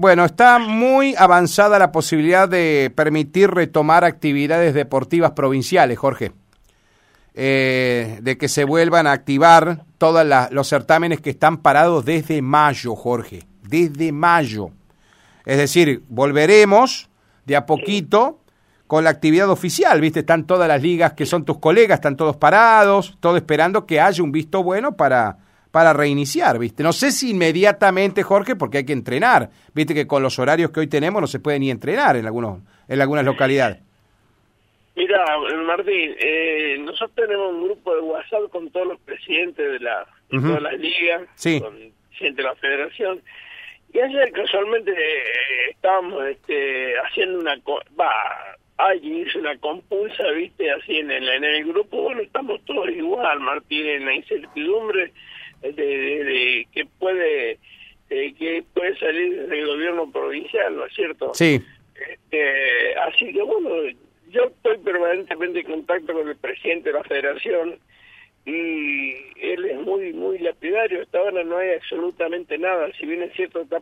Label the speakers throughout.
Speaker 1: Bueno, está muy avanzada la posibilidad de permitir retomar actividades deportivas provinciales, Jorge. Eh, de que se vuelvan a activar todos los certámenes que están parados desde mayo, Jorge. Desde mayo. Es decir, volveremos de a poquito con la actividad oficial, ¿viste? Están todas las ligas que son tus colegas, están todos parados, todo esperando que haya un visto bueno para, para reiniciar, ¿viste? No sé si inmediatamente, Jorge, porque hay que entrenar. Viste que con los horarios que hoy tenemos no se puede ni entrenar en, algunos, en algunas localidades.
Speaker 2: Mira, Martín, eh, nosotros tenemos un grupo de WhatsApp con todos los presidentes de, la, todas las ligas, con el presidente de la federación, y ayer casualmente eh, estábamos este, haciendo una... Va, alguien hizo una compulsa, viste, así en el, en el grupo, bueno, estamos todos igual, Martín, en la incertidumbre de, que puede que puede salir del gobierno provincial, ¿no es cierto?
Speaker 1: Sí.
Speaker 2: Este, así que bueno, yo estoy permanentemente en contacto con el presidente de la federación y él es muy muy lapidario, hasta ahora no hay absolutamente nada, si bien es cierto está,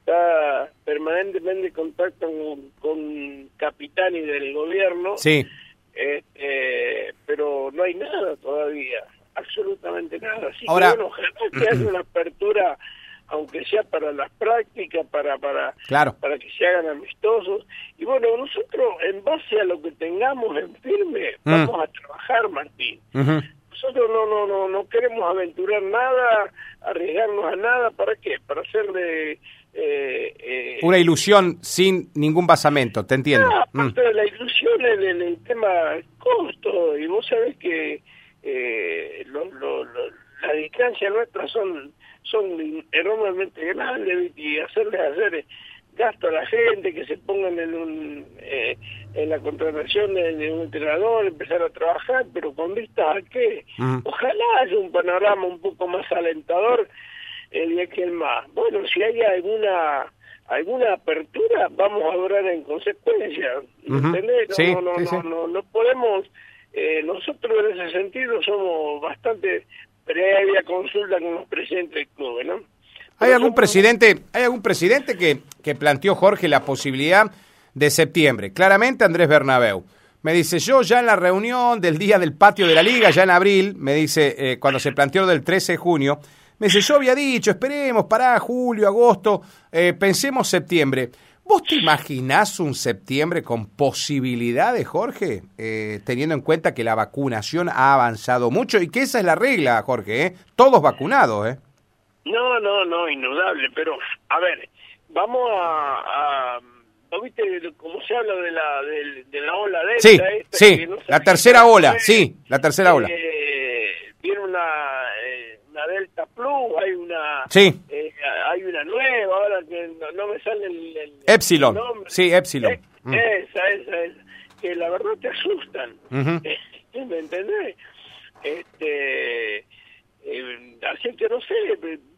Speaker 2: está permanentemente en contacto con, con Capitani del gobierno,
Speaker 1: sí.
Speaker 2: este, pero no hay nada todavía absolutamente nada. Así
Speaker 1: Ahora,
Speaker 2: que bueno, ojalá que haya una apertura, aunque sea para las prácticas, para para
Speaker 1: claro.
Speaker 2: para que se hagan amistosos. Y bueno, nosotros, en base a lo que tengamos en firme,
Speaker 1: Mm.
Speaker 2: vamos a trabajar, Martín. Nosotros no, no, no, no queremos aventurar nada, arriesgarnos a nada. ¿Para qué? Para hacerle... Eh, eh,
Speaker 1: Una ilusión sin ningún basamento, te entiendo.
Speaker 2: Ah,
Speaker 1: Mm.
Speaker 2: aparte de la ilusión en el, el tema costo, y vos sabés que eh, lo, lo, lo- las distancias nuestras son son enormemente grandes y hacerles hacer eh, gasto a la gente que se pongan en un eh, en la contratación de, de un entrenador empezar a trabajar pero con vista a qué.
Speaker 1: Mm.
Speaker 2: ojalá haya un panorama un poco más alentador el día que el más. Bueno si hay alguna alguna apertura vamos a obrar en consecuencia no,
Speaker 1: Sí,
Speaker 2: no, no,
Speaker 1: sí, sí.
Speaker 2: no, no, no podemos eh, nosotros en ese sentido somos bastante previa consulta con los presidentes del club, ¿no?
Speaker 1: ¿Hay algún
Speaker 2: somos-
Speaker 1: presidente, hay algún presidente que, que planteó Jorge la posibilidad de septiembre? Claramente Andrés Bernabeu. Me dice, yo ya en la reunión del día del patio de la liga, ya en abril, me dice, eh, cuando se planteó del 13 de junio, me dice, yo había dicho, esperemos, para julio, agosto, eh, pensemos septiembre. ¿Vos te imaginás un septiembre con posibilidades, Jorge? Eh, teniendo en cuenta que la vacunación ha avanzado mucho y que esa es la regla, Jorge, ¿eh? Todos vacunados, ¿eh?
Speaker 2: No, no, no, indudable, pero a ver, vamos a... a ¿No viste cómo se habla de la, de, de la ola delta?
Speaker 1: Sí,
Speaker 2: esta,
Speaker 1: sí,
Speaker 2: que no
Speaker 1: la tercera ola, sí, la tercera ola.
Speaker 2: Eh, viene una, eh, una Delta Plus, hay una...
Speaker 1: Sí.
Speaker 2: Hay una nueva, ahora que no, no me sale el, el-
Speaker 1: Epsilon,
Speaker 2: el
Speaker 1: sí, Epsilon. Mm.
Speaker 2: Esa, esa, esa, que la verdad te asustan. Eh, ¿Me entendés? Este, eh, así que no sé,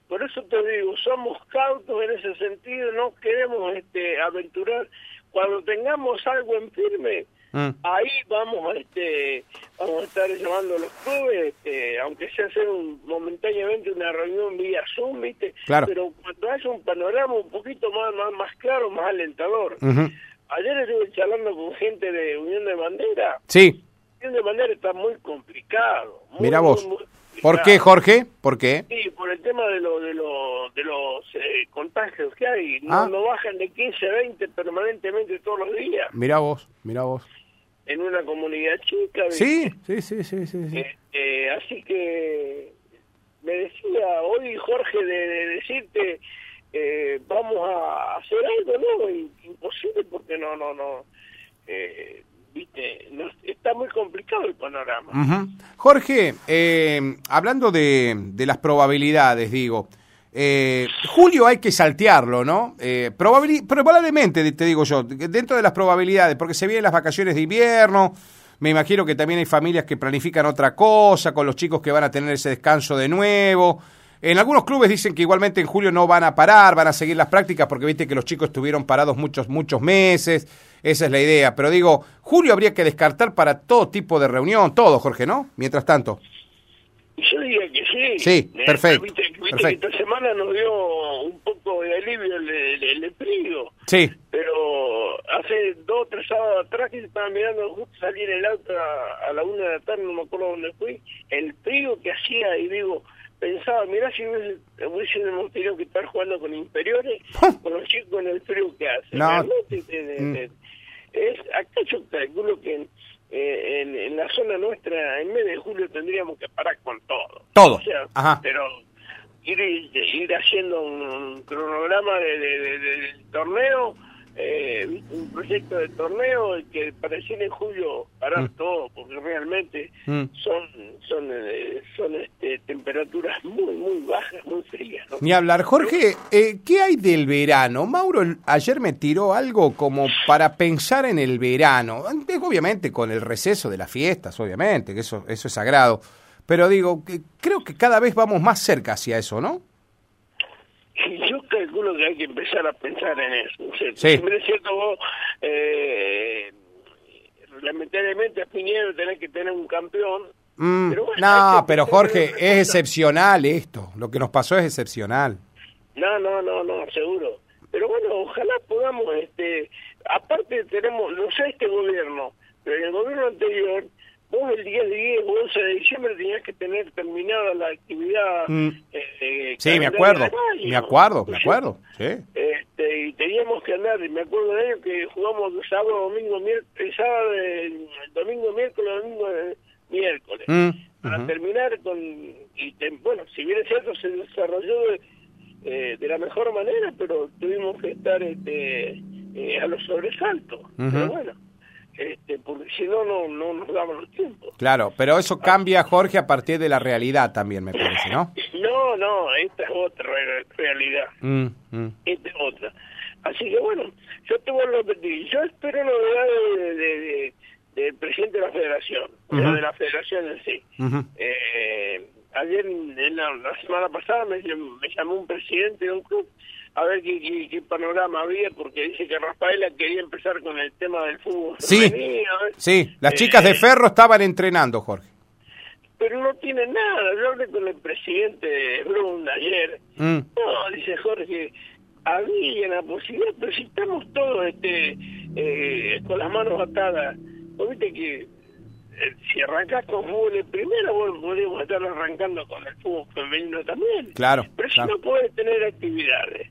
Speaker 2: por eso te digo, somos cautos en ese sentido, no queremos este, aventurar. Cuando tengamos algo en firme,
Speaker 1: Mm.
Speaker 2: ahí vamos a este vamos a estar llamando a los clubes este, aunque sea hacer un, momentáneamente una reunión vía Zoom viste
Speaker 1: Claro.
Speaker 2: pero cuando haya un panorama un poquito más más, más claro más alentador ayer estuve charlando con gente de Unión de Bandera
Speaker 1: Sí,
Speaker 2: Unión de Bandera está muy complicado muy,
Speaker 1: mira vos.
Speaker 2: muy
Speaker 1: ¿Por
Speaker 2: complicado.
Speaker 1: qué, Jorge? ¿Por qué?
Speaker 2: Sí, por el tema de, lo, de, lo, de los eh, contagios que hay. No,
Speaker 1: Ah.
Speaker 2: no bajan de 15 a 20 permanentemente todos los días
Speaker 1: Mira vos, mira vos.
Speaker 2: En una comunidad chica.
Speaker 1: Sí, sí, sí, sí, sí. sí.
Speaker 2: Eh, eh, así que me decía hoy Jorge de, de decirte eh, vamos a hacer algo, ¿no? Imposible porque no, no, no. Eh, Viste, no, está muy complicado el panorama.
Speaker 1: Ujú. Jorge, eh, hablando de, de las probabilidades, digo, eh, Julio hay que saltearlo, ¿no? Eh, probablemente, te digo yo, dentro de las probabilidades, porque se vienen las vacaciones de invierno, me imagino que también hay familias que planifican otra cosa, con los chicos que van a tener ese descanso de nuevo. En algunos clubes dicen que igualmente en julio no van a parar, van a seguir las prácticas porque viste que los chicos estuvieron parados muchos, muchos meses. Esa es la idea. Pero digo, julio habría que descartar para todo tipo de reunión, todo, Jorge, ¿no? Mientras tanto.
Speaker 2: Yo diría que sí.
Speaker 1: Sí, Perfecto.
Speaker 2: Esta semana nos dio un poco de alivio el, el, frío.
Speaker 1: Sí.
Speaker 2: Pero hace dos o tres sábados atrás que estaba mirando, justo salí en el auto a, la una de la tarde, no me acuerdo dónde fui, el frío que hacía y digo, pensaba, mirá si hubiésemos tenido que estar jugando con inferiores, con los chicos en el frío que hace.
Speaker 1: No.
Speaker 2: Mm. Es, acá yo calculo que eh, en, en, la zona nuestra, en mes de julio tendríamos que parar con todo.
Speaker 1: Todo.
Speaker 2: O sea, Ajá. Pero ir, ir haciendo un, cronograma de, del torneo eh, un proyecto de torneo que pareciera en julio parar mm. todo, porque realmente mm. son son eh, son este, temperaturas muy, muy bajas, muy frías.
Speaker 1: Ni hablar. Jorge, eh, ¿qué hay del verano? Mauro ayer me tiró algo como para pensar en el verano, obviamente con el receso de las fiestas, obviamente, que eso, eso es sagrado. Pero digo, que creo que cada vez vamos más cerca hacia eso, ¿no?
Speaker 2: yo calculo que hay que empezar a pensar en eso.
Speaker 1: sí.
Speaker 2: es cierto, vos, eh, reglamentariamente a Piñero tenés que tener un campeón.
Speaker 1: Mm, no, pero Jorge, es excepcional esto. Lo que nos pasó es excepcional.
Speaker 2: No, no, no, no, seguro. Pero bueno, ojalá podamos, este, aparte tenemos, no sé este gobierno, pero en el gobierno anterior vos el día 10 o 11 de diciembre tenías que tener terminada la actividad.
Speaker 1: Mm. Eh, sí, me acuerdo, me acuerdo, me acuerdo. Sí.
Speaker 2: Este, y teníamos que andar, me acuerdo de ello que jugamos sábado, domingo, miércoles, sábado, domingo, miércoles, domingo, miércoles. Mm, para terminar con. Y bueno, si bien es cierto, se desarrolló de, eh, de la mejor manera, pero tuvimos que estar este, eh, a los sobresaltos. Pero bueno este, porque si no, no, no nos damos los tiempos.
Speaker 1: Claro, pero eso cambia, Jorge, a partir de la realidad también, me parece, ¿no?
Speaker 2: No, no, esta es otra realidad. Mm, mm. Esta es otra. Así que bueno, yo te vuelvo a repetir, yo espero novedades de, del presidente de la federación, de la federación en sí. eh, ayer, en la, semana pasada, me, me llamó un presidente de un club a ver qué, panorama había, porque dice que Rafaela quería empezar con el tema del fútbol.
Speaker 1: Sí, sí, las chicas de eh, Ferro estaban entrenando, Jorge.
Speaker 2: Pero no tiene nada, yo hablé con el presidente de Blum ayer. Mm. No, dice Jorge, había la posibilidad, pero si estamos todos este, eh, con las manos atadas, viste que eh, si arrancás con fútbol en primera, vos podemos estar arrancando con el fútbol femenino también.
Speaker 1: Claro.
Speaker 2: Pero si no puedes tener actividades.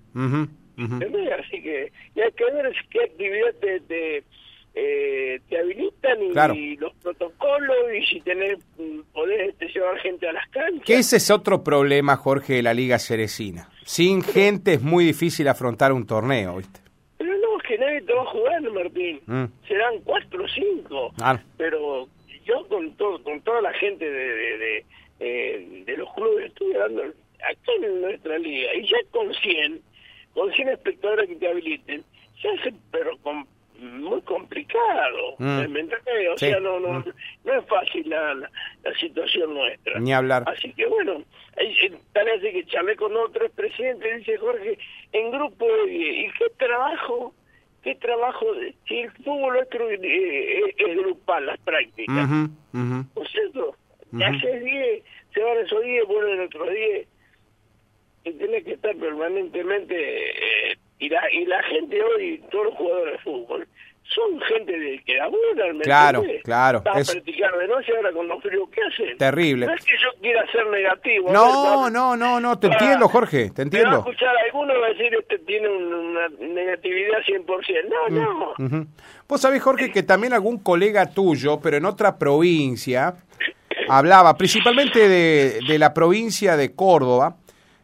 Speaker 2: Así que y hay que ver qué actividad te, te, eh, te habilitan y, los protocolos y si tenés, mm, podés este, llevar gente a las canchas.
Speaker 1: Que ese es otro problema, Jorge, de la Liga Cerecina. Sin gente es muy difícil afrontar un torneo, ¿viste?
Speaker 2: Pero no, es que nadie te va a jugar, Martín. Mm. Serán cuatro o cinco. Pero yo con todo, con toda la gente de, de, eh, de, los clubes estoy hablando acá en nuestra liga y ya con 100, con 100 espectadores que te habiliten, se hace pero con, muy complicado. Mm. O sea, no, no, mm. no es fácil la, la, situación nuestra.
Speaker 1: Ni hablar.
Speaker 2: Así que bueno, tal vez que charlé con otros presidentes, dice Jorge, en grupo de ¿y qué trabajo? qué trabajo, si el fútbol nuestro es, grupal, las prácticas, ¿no es cierto? Haces 10, se van esos 10, vuelven otros 10, y tenés que estar permanentemente, eh, y, la, y la gente hoy, todos los jugadores de fútbol, son gente de que laburan, ¿me
Speaker 1: Claro, claro.
Speaker 2: Van es... a practicar de noche ahora con los fríos que hacen.
Speaker 1: Terrible.
Speaker 2: No es que yo quiera ser negativo.
Speaker 1: No, no, no, no, te entiendo, Jorge, te entiendo.
Speaker 2: A escuchar alguno va a decir, este tiene una negatividad 100%. No, mm, no.
Speaker 1: Vos sabés, Jorge, que también algún colega tuyo, pero en otra provincia, hablaba principalmente de, la provincia de Córdoba,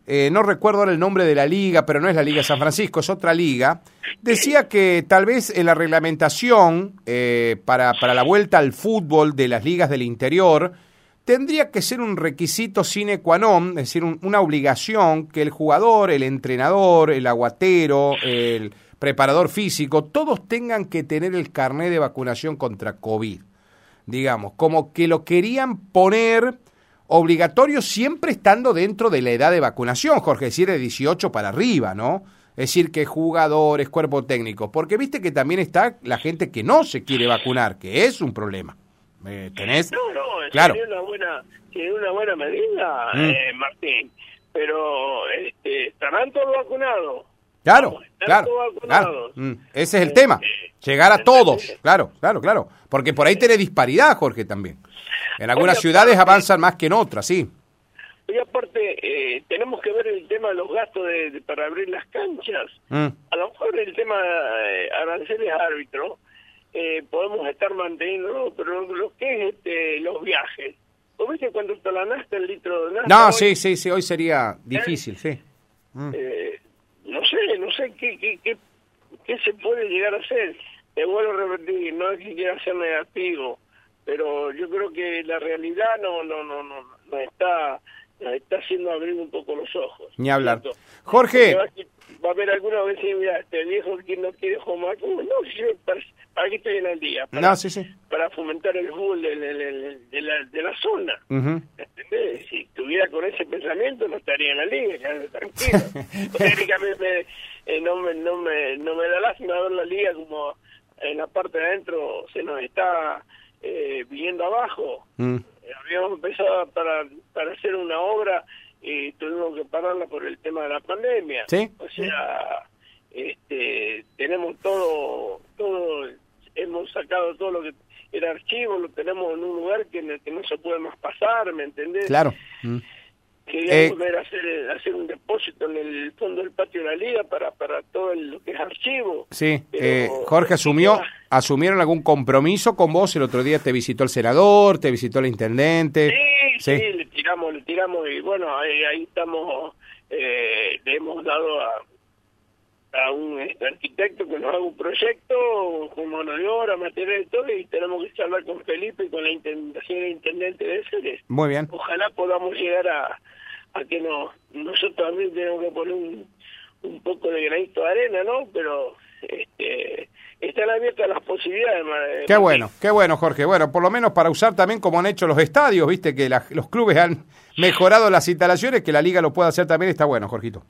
Speaker 1: eh, no recuerdo ahora el nombre de la liga, pero no es la Liga San Francisco, es otra liga, decía que tal vez en la reglamentación eh, para, para la vuelta al fútbol de las ligas del interior tendría que ser un requisito sine qua non, es decir, una obligación que el jugador, el entrenador, el aguatero, el preparador físico, todos tengan que tener el carnet de vacunación contra COVID. Digamos, como que lo querían poner obligatorio siempre estando dentro de la edad de vacunación, Jorge, es decir, de 18 para arriba, ¿no? Es decir, que jugadores, cuerpo técnico, porque viste que también está la gente que no se quiere vacunar, que es un problema. ¿Tenés?
Speaker 2: No, no, claro. una buena, una buena medida, mm. eh, Martín. pero este, estarán todos vacunados.
Speaker 1: Claro, claro, mm, Ese es el tema, este, llegar a todos, claro, claro, claro, porque por ahí tiene disparidad, Jorge, también. En algunas ciudades avanzan más que en otras, sí.
Speaker 2: Y aparte, eh, tenemos que ver el tema de los gastos de, para abrir las canchas. Mm. A lo mejor el tema de eh, aranceles árbitro, eh, podemos estar manteniendo, pero lo, que es este, los viajes. ¿Vos viste cuando está la nasta, el litro de nasta?
Speaker 1: No, sí, sí, sí, hoy sería difícil, sí.
Speaker 2: Mm. No sé, no sé qué, qué, qué, qué, se puede llegar a hacer. Te vuelvo a repetir, no es que quiera ser negativo, pero yo creo que la realidad no, no, no, no, no está está haciendo abrir un poco los ojos.
Speaker 1: Ni hablar. Jorge.
Speaker 2: Va a haber alguna vez que mira, este viejo que no quiere jugar, no, yo para, para que estoy en el día. Para,
Speaker 1: no, sí, sí.
Speaker 2: para fomentar el fútbol de, de, la, de la zona. ¿Entendés? Si estuviera con ese pensamiento no estaría en la liga, ya tranquilo. me, eh, no, me, no, me, no me da lástima ver la liga como en la parte de adentro se nos está eh, viniendo abajo. Mm habíamos empezado para, para hacer una obra y tuvimos que pararla por el tema de la pandemia.
Speaker 1: ¿Sí?
Speaker 2: O sea, este, tenemos todo, todo, hemos sacado todo lo que era archivo, lo tenemos en un lugar que, en el que no se puede más pasar, ¿me entendés?
Speaker 1: Claro. Mm.
Speaker 2: Queríamos eh, volver a hacer, hacer un depósito en el fondo del patio de la liga para, para todo lo que es archivo.
Speaker 1: Sí, eh, Jorge asumió, ¿asumieron algún compromiso con vos? El otro día te visitó el senador, te visitó el intendente.
Speaker 2: Sí, sí, le tiramos, le tiramos y bueno, ahí, estamos, eh, le hemos dado a, a un arquitecto que nos haga un proyecto con mano de obra, material y todo, y tenemos que charlar con Felipe y con la intendente de Ceres.
Speaker 1: Muy bien.
Speaker 2: Ojalá podamos llegar a, a que no, nosotros también tenemos que poner un, un poco de granito de arena, ¿no? Pero este, están abiertas las posibilidades.
Speaker 1: Qué bueno, qué bueno, Jorge. Bueno, por lo menos para usar también como han hecho los estadios, viste que los clubes han mejorado las instalaciones, que la liga lo pueda hacer también, está bueno, Jorgito.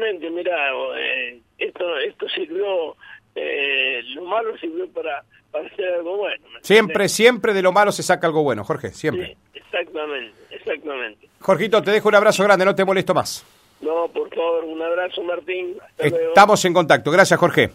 Speaker 2: Sí, realmente, mira, eh, esto, esto sirvió, eh, lo malo sirvió para, para hacer algo bueno.
Speaker 1: Siempre, siempre de lo malo se saca algo bueno, Jorge, siempre.
Speaker 2: exactamente, exactamente.
Speaker 1: Jorgito, te dejo un abrazo grande, no te molesto más.
Speaker 2: No, por favor, un abrazo, Martín.
Speaker 1: Estamos en contacto. Gracias, Jorge.